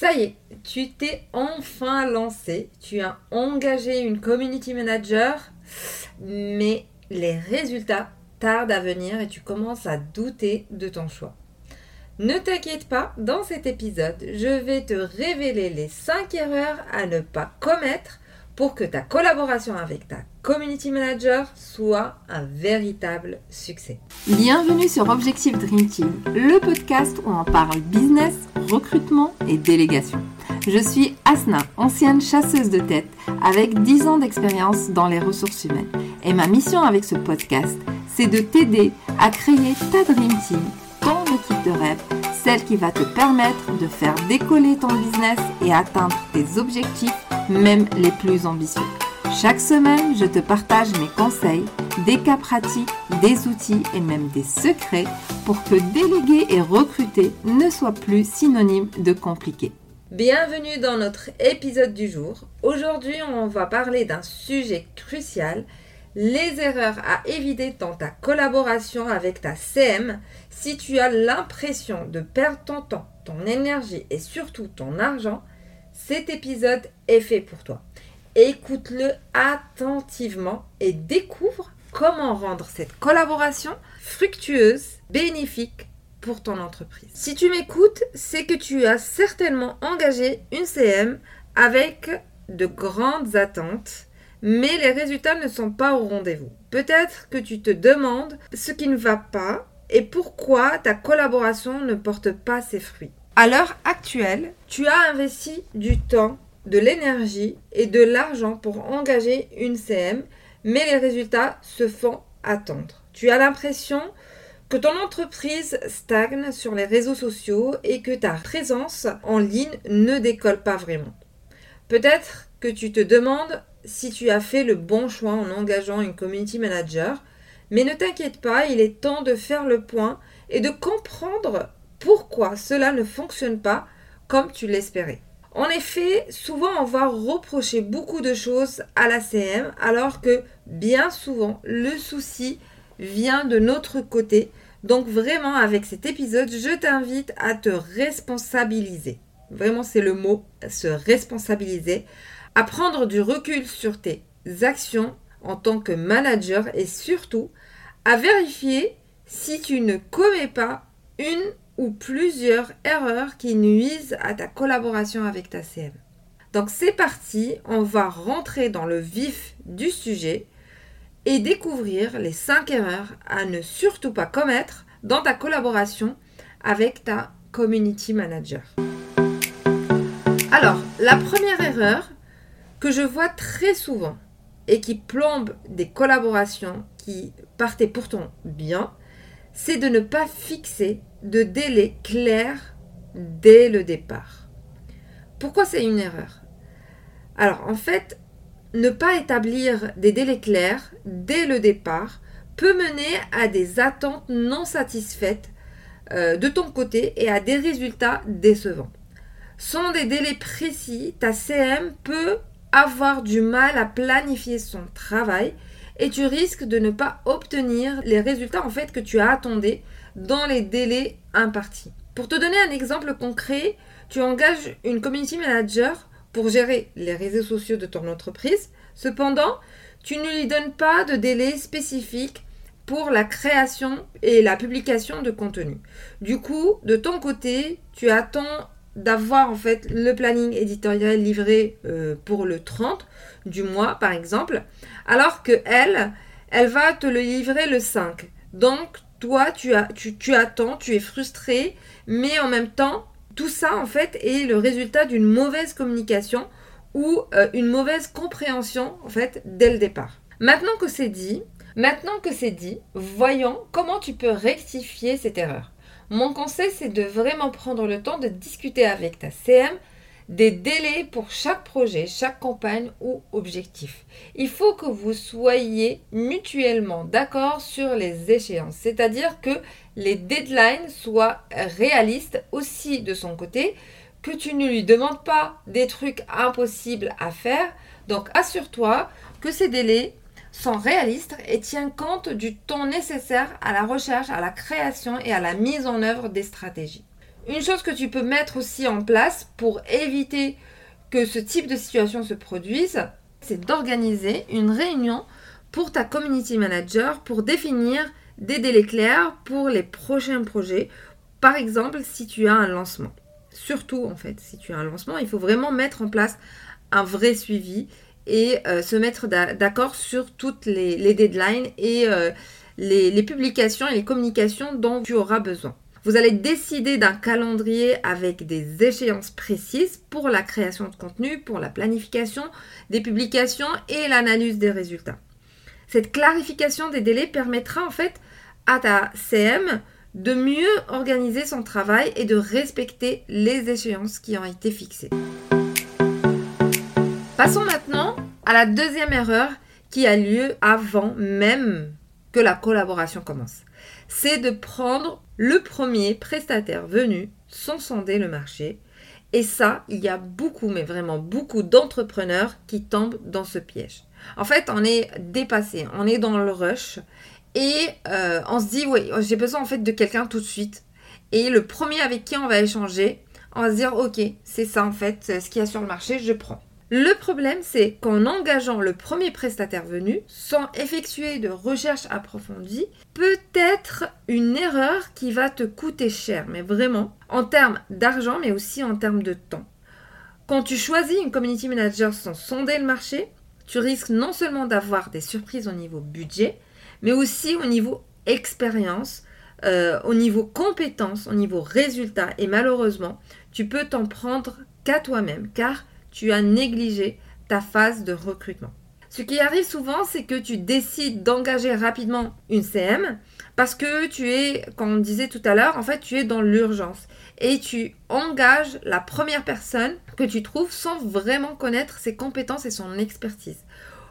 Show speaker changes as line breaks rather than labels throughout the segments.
Ça y est, tu t'es enfin lancé, tu as engagé une community manager, mais les résultats tardent à venir et tu commences à douter de ton choix. Ne t'inquiète pas, dans cet épisode, je vais te révéler les 5 erreurs à ne pas commettre pour que ta collaboration avec ta community manager soit un véritable succès.
Bienvenue sur Objectif Dream Team, le podcast où on parle business, recrutement et délégation. Je suis Asna, ancienne chasseuse de tête avec 10 ans d'expérience dans les ressources humaines. Et ma mission avec ce podcast, c'est de t'aider à créer ta Dream Team ton équipe de rêve, celle qui va te permettre de faire décoller ton business et atteindre tes objectifs, même les plus ambitieux. Chaque semaine, je te partage mes conseils, des cas pratiques, des outils et même des secrets pour que déléguer et recruter ne soit plus synonyme de compliqué.
Bienvenue dans notre épisode du jour. Aujourd'hui, on va parler d'un sujet crucial, les erreurs à éviter dans ta collaboration avec ta CM si tu as l'impression de perdre ton temps, ton énergie et surtout ton argent, cet épisode est fait pour toi. Écoute-le attentivement et découvre comment rendre cette collaboration fructueuse, bénéfique pour ton entreprise. Si tu m'écoutes, c'est que tu as certainement engagé une CM avec de grandes attentes mais les résultats ne sont pas au rendez-vous. Peut-être que tu te demandes ce qui ne va pas et pourquoi ta collaboration ne porte pas ses fruits. À l'heure actuelle, tu as investi du temps, de l'énergie et de l'argent pour engager une CM, mais les résultats se font attendre. Tu as l'impression que ton entreprise stagne sur les réseaux sociaux et que ta présence en ligne ne décolle pas vraiment. Peut-être que tu te demandes si tu as fait le bon choix en engageant une community manager, mais ne t'inquiète pas, il est temps de faire le point et de comprendre pourquoi cela ne fonctionne pas comme tu l'espérais. En effet, souvent on va reprocher beaucoup de choses à la CM alors que bien souvent le souci vient de notre côté. Donc vraiment avec cet épisode, je t'invite à te responsabiliser. Vraiment c'est le mot, se responsabiliser à prendre du recul sur tes actions en tant que manager et surtout à vérifier si tu ne commets pas une ou plusieurs erreurs qui nuisent à ta collaboration avec ta CM. Donc c'est parti, on va rentrer dans le vif du sujet et découvrir les 5 erreurs à ne surtout pas commettre dans ta collaboration avec ta community manager. Alors, la première erreur, que je vois très souvent et qui plombe des collaborations qui partaient pourtant bien, c'est de ne pas fixer de délai clair dès le départ. Pourquoi c'est une erreur? Alors en fait, ne pas établir des délais clairs dès le départ peut mener à des attentes non satisfaites euh, de ton côté et à des résultats décevants. Sans des délais précis, ta CM peut avoir du mal à planifier son travail et tu risques de ne pas obtenir les résultats en fait que tu as attendus dans les délais impartis. Pour te donner un exemple concret, tu engages une community manager pour gérer les réseaux sociaux de ton entreprise. Cependant, tu ne lui donnes pas de délai spécifique pour la création et la publication de contenu. Du coup, de ton côté, tu attends d'avoir fait le planning éditorial livré euh, pour le 30 du mois par exemple, alors que elle, elle va te le livrer le 5. Donc toi, tu, attends, tu es frustré, mais en même temps, tout ça en fait est le résultat d'une mauvaise communication ou euh, une mauvaise compréhension en fait dès le départ. Maintenant que c'est dit, voyons comment tu peux rectifier cette erreur. Mon conseil, c'est de vraiment prendre le temps de discuter avec ta CM des délais pour chaque projet, chaque campagne ou objectif. Il faut que vous soyez mutuellement d'accord sur les échéances, c'est-à-dire que les deadlines soient réalistes aussi de son côté, que tu ne lui demandes pas des trucs impossibles à faire. Donc assure-toi que ces délais sont réalistes et tiennent compte du temps nécessaire à la recherche, à la création et à la mise en œuvre des stratégies. Une chose que tu peux mettre aussi en place pour éviter que ce type de situation se produise, c'est d'organiser une réunion pour ta community manager pour définir des délais clairs pour les prochains projets. Par exemple, si tu as un lancement. Surtout, en fait, si tu as un lancement, il faut vraiment mettre en place un vrai suivi et euh, se mettre d'accord sur toutes les, deadlines et euh, les publications et les communications dont tu auras besoin. Vous allez décider d'un calendrier avec des échéances précises pour la création de contenu, pour la planification des publications et l'analyse des résultats. Cette clarification des délais permettra en fait à ta CM de mieux organiser son travail et de respecter les échéances qui ont été fixées. Passons maintenant à la deuxième erreur qui a lieu avant même que la collaboration commence. C'est de prendre le premier prestataire venu sans sonder le marché. Et ça, il y a beaucoup, mais vraiment beaucoup d'entrepreneurs qui tombent dans ce piège. En fait, on est dépassé, on est dans le rush et euh, on se dit, oui, j'ai besoin en fait de quelqu'un tout de suite. Et le premier avec qui on va échanger, on va se dire, ok, c'est ça en fait, ce qu'il y a sur le marché, je prends. Le problème, c'est qu'en engageant le premier prestataire venu, sans effectuer de recherche approfondie, peut être une erreur qui va te coûter cher, mais vraiment, en termes d'argent, mais aussi en termes de temps. Quand tu choisis une community manager sans sonder le marché, tu risques non seulement d'avoir des surprises au niveau budget, mais aussi au niveau expérience, euh, au niveau compétence, au niveau résultat. Et malheureusement, tu peux t'en prendre qu'à toi-même, car tu as négligé ta phase de recrutement. Ce qui arrive souvent, c'est que tu décides d'engager rapidement une CM parce que tu es, comme on disait tout à l'heure, en fait, tu es dans l'urgence et tu engages la première personne que tu trouves sans vraiment connaître ses compétences et son expertise.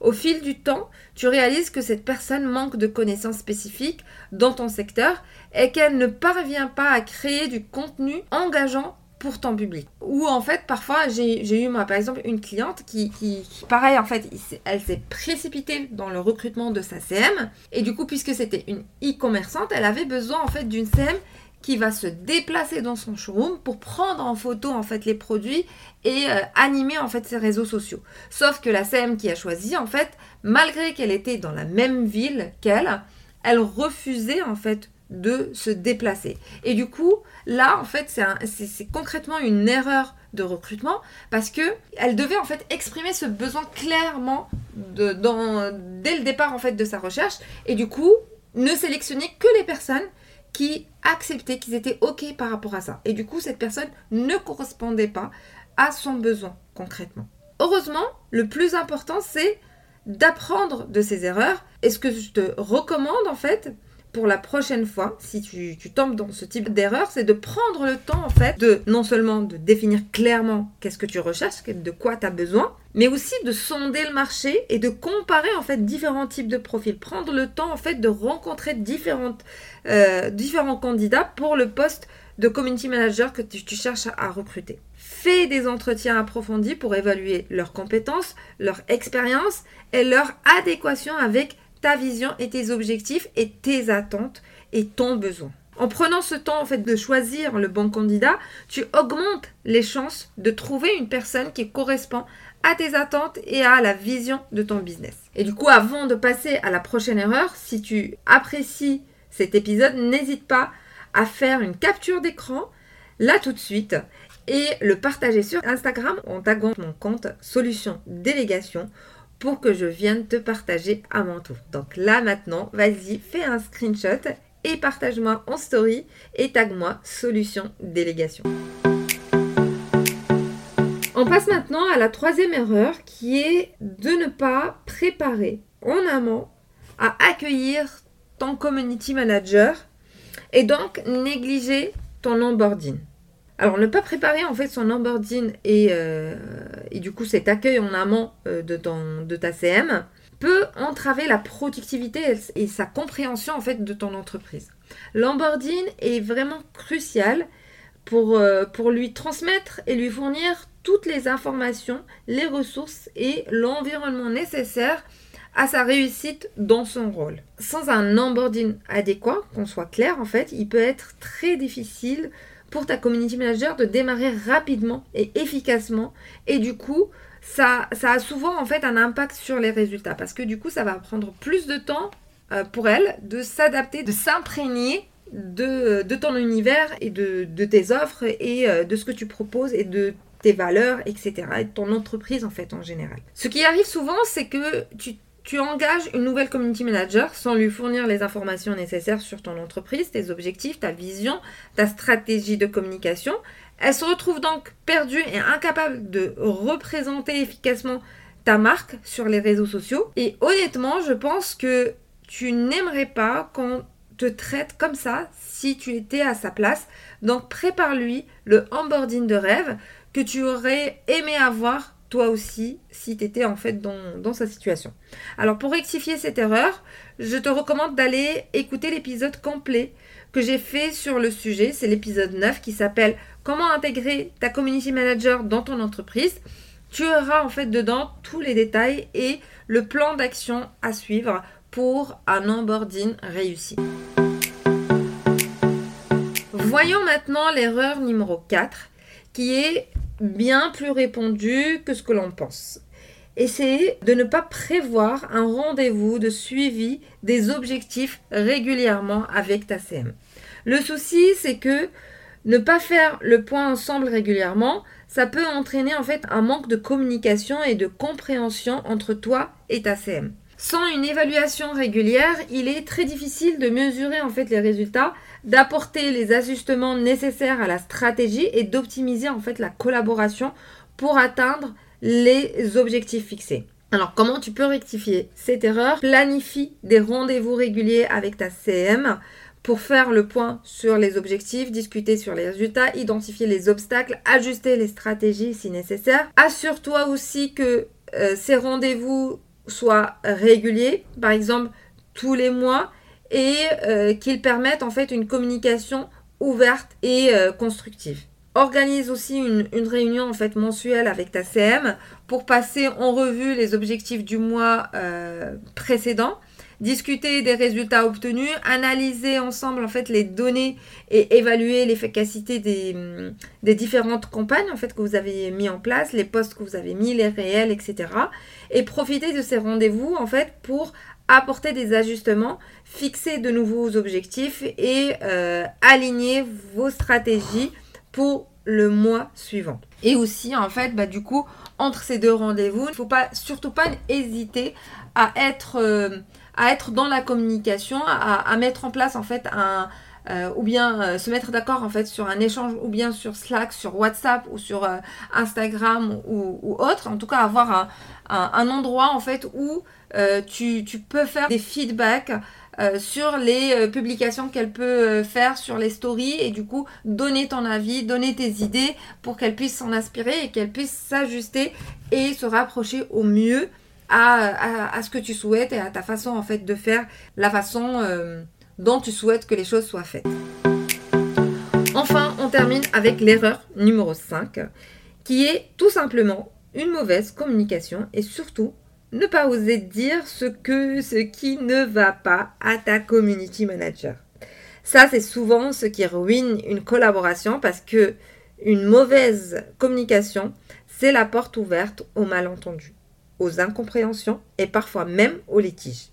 Au fil du temps, tu réalises que cette personne manque de connaissances spécifiques dans ton secteur et qu'elle ne parvient pas à créer du contenu engageant pour ton public. Ou en fait, parfois, j'ai eu moi par exemple une cliente qui, pareil, en fait, elle s'est précipitée dans le recrutement de sa CM. Et du coup, puisque c'était une e-commerçante, elle avait besoin en fait d'une CM qui va se déplacer dans son showroom pour prendre en photo en fait les produits et euh, animer en fait ses réseaux sociaux. Sauf que la CM qui a choisi en fait, malgré qu'elle était dans la même ville qu'elle, elle refusait en fait de se déplacer. Et du coup, là, en fait, c'est concrètement une erreur de recrutement parce que elle devait en fait exprimer ce besoin clairement de, dans, dès le départ en fait de sa recherche et du coup ne sélectionner que les personnes qui acceptaient qu'ils étaient ok par rapport à ça et du coup cette personne ne correspondait pas à son besoin concrètement. Heureusement, le plus important c'est d'apprendre de ses erreurs et ce que je te recommande en fait pour la prochaine fois, si tu, tombes dans ce type d'erreur, c'est de prendre le temps en fait de non seulement de définir clairement qu'est-ce que tu recherches, de quoi tu as besoin, mais aussi de sonder le marché et de comparer en fait différents types de profils. Prendre le temps en fait de rencontrer différentes, euh, différents candidats pour le poste de community manager que tu, tu cherches à recruter. Fais des entretiens approfondis pour évaluer leurs compétences, leur expérience et leur adéquation avec ta vision et tes objectifs et tes attentes et ton besoin. En prenant ce temps en fait de choisir le bon candidat, tu augmentes les chances de trouver une personne qui correspond à tes attentes et à la vision de ton business. Et du coup, avant de passer à la prochaine erreur, si tu apprécies cet épisode, n'hésite pas à faire une capture d'écran là tout de suite et le partager sur Instagram en taguant mon compte Solution Délégation pour que je vienne te partager à mon tour. Donc là maintenant, vas-y, fais un screenshot et partage-moi en story et tag-moi solution délégation. On passe maintenant à la troisième erreur qui est de ne pas préparer en amont à accueillir ton community manager et donc négliger ton onboarding. Alors, ne pas préparer en fait son onboarding et, euh, et du coup cet accueil en amont euh, de, ton, de ta CM peut entraver la productivité et sa compréhension en fait de ton entreprise. L'onboarding est vraiment crucial pour, euh, pour lui transmettre et lui fournir toutes les informations, les ressources et l'environnement nécessaire à sa réussite dans son rôle. Sans un onboarding adéquat, qu'on soit clair en fait, il peut être très difficile pour ta community manager de démarrer rapidement et efficacement. Et du coup, ça, a souvent en fait un impact sur les résultats parce que du coup, ça va prendre plus de temps euh, pour elle de s'adapter, de s'imprégner de, ton univers et de, de tes offres et euh, de ce que tu proposes et de tes valeurs, etc. et de ton entreprise en fait en général. Ce qui arrive souvent, c'est que tu tu engages une nouvelle community manager sans lui fournir les informations nécessaires sur ton entreprise, tes objectifs, ta vision, ta stratégie de communication. Elle se retrouve donc perdue et incapable de représenter efficacement ta marque sur les réseaux sociaux. Et honnêtement, je pense que tu n'aimerais pas qu'on te traite comme ça si tu étais à sa place. Donc prépare-lui le onboarding de rêve que tu aurais aimé avoir toi aussi si tu étais en fait dans, sa situation. Alors pour rectifier cette erreur, je te recommande d'aller écouter l'épisode complet que j'ai fait sur le sujet. C'est l'épisode 9 qui s'appelle Comment intégrer ta community manager dans ton entreprise? Tu auras en fait dedans tous les détails et le plan d'action à suivre pour un onboarding réussi. Voyons maintenant l'erreur numéro 4 qui est bien plus répandu que ce que l'on pense. Essayez de ne pas prévoir un rendez-vous de suivi des objectifs régulièrement avec ta CM. Le souci, c'est que ne pas faire le point ensemble régulièrement, ça peut entraîner en fait un manque de communication et de compréhension entre toi et ta CM. Sans une évaluation régulière, il est très difficile de mesurer en fait les résultats, d'apporter les ajustements nécessaires à la stratégie et d'optimiser en fait la collaboration pour atteindre les objectifs fixés. Alors comment tu peux rectifier cette erreur? Planifie des rendez-vous réguliers avec ta CM pour faire le point sur les objectifs, discuter sur les résultats, identifier les obstacles, ajuster les stratégies si nécessaire. Assure-toi aussi que euh, ces rendez-vous soit réguliers, par exemple tous les mois, et euh, qu'ils permettent en fait une communication ouverte et euh, constructive. Organise aussi une, réunion en fait mensuelle avec ta CM pour passer en revue les objectifs du mois euh, précédent discuter des résultats obtenus, analyser ensemble en fait les données et évaluer l'efficacité des, mm, des, différentes campagnes en fait que vous avez mis en place, les postes que vous avez mis, les réels, etc. Et profiter de ces rendez-vous en fait pour apporter des ajustements, fixer de nouveaux objectifs et euh, aligner vos stratégies pour le mois suivant. Et aussi, en fait, bah, du coup, entre ces deux rendez-vous, il ne faut pas, surtout pas hésiter à être, euh, à être dans la communication, à, mettre en place en fait un, euh, ou bien se mettre d'accord en fait sur un échange ou bien sur Slack, sur WhatsApp ou sur Instagram ou, autre. En tout cas, avoir un, endroit en fait où tu, tu, peux faire des feedbacks euh, sur les euh, publications qu'elle peut euh, faire sur les stories et du coup donner ton avis, donner tes idées pour qu'elle puisse s'en inspirer et qu'elle puisse s'ajuster et se rapprocher au mieux à, ce que tu souhaites et à ta façon en fait de faire, la façon dont tu souhaites que les choses soient faites. Enfin, on termine avec l'erreur numéro 5 qui est tout simplement une mauvaise communication et surtout ne pas oser dire ce que, ce qui ne va pas à ta community manager. Ça, c'est souvent ce qui ruine une collaboration parce que une mauvaise communication, c'est la porte ouverte aux malentendus, aux incompréhensions et parfois même aux litiges.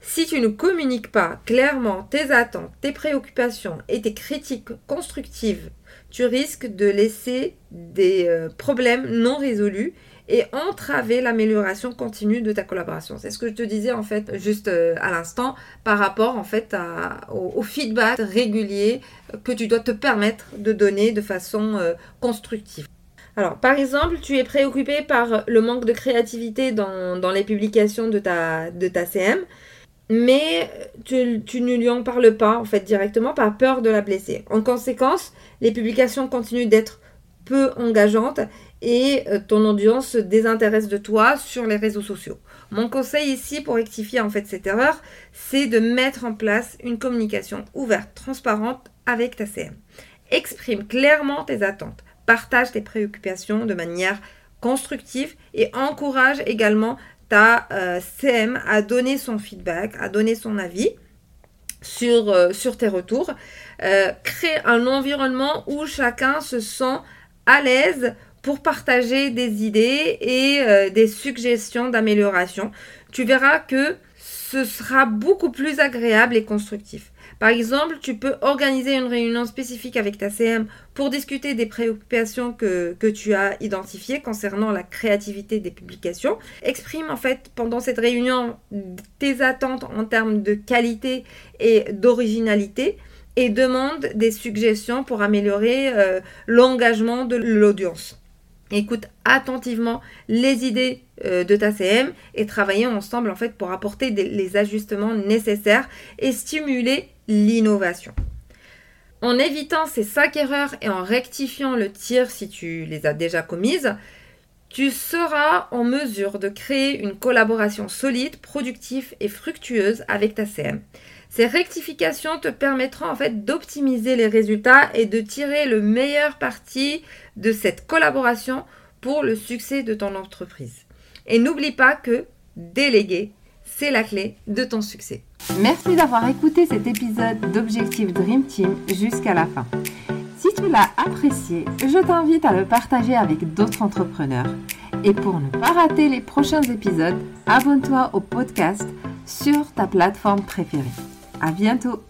Si tu ne communiques pas clairement tes attentes, tes préoccupations et tes critiques constructives, tu risques de laisser des euh, problèmes non résolus et entraver l'amélioration continue de ta collaboration. C'est ce que je te disais en fait juste euh, à l'instant par rapport en fait au, feedback régulier que tu dois te permettre de donner de façon euh, constructive. Alors, par exemple, tu es préoccupé par le manque de créativité dans, les publications de ta, de ta CM, mais tu, tu, ne lui en parles pas, en fait, directement, par peur de la blesser. En conséquence, les publications continuent d'être peu engageantes et euh, ton audience se désintéresse de toi sur les réseaux sociaux. Mon conseil ici pour rectifier en fait cette erreur, c'est de mettre en place une communication ouverte, transparente avec ta CM. Exprime clairement tes attentes, partage tes préoccupations de manière constructive et encourage également ta euh, CM à donner son feedback, à donner son avis. sur, sur tes retours. crée un environnement où chacun se sent à l'aise pour partager des idées et des suggestions d'amélioration. Tu verras que ce sera beaucoup plus agréable et constructif. Par exemple, tu peux organiser une réunion spécifique avec ta CM pour discuter des préoccupations que, tu as identifiées concernant la créativité des publications. Exprime en fait pendant cette réunion tes attentes en termes de qualité et d'originalité et demande des suggestions pour améliorer euh, l'engagement de l'audience. Écoute attentivement les idées euh, de ta CM et travaillez ensemble en fait pour apporter les ajustements nécessaires et stimuler l'innovation. En évitant ces cinq erreurs et en rectifiant le tir si tu les as déjà commises, tu seras en mesure de créer une collaboration solide, productive et fructueuse avec ta CM. Ces rectifications te permettront en fait d'optimiser les résultats et de tirer le meilleur parti de cette collaboration pour le succès de ton entreprise. Et n'oublie pas que déléguer, c'est la clé de ton succès.
Merci d'avoir écouté cet épisode d'Objectif Dream Team jusqu'à la fin. Si tu l'as apprécié, je t'invite à le partager avec d'autres entrepreneurs. Et pour ne pas rater les prochains épisodes, abonne-toi au podcast sur ta plateforme préférée. À bientôt!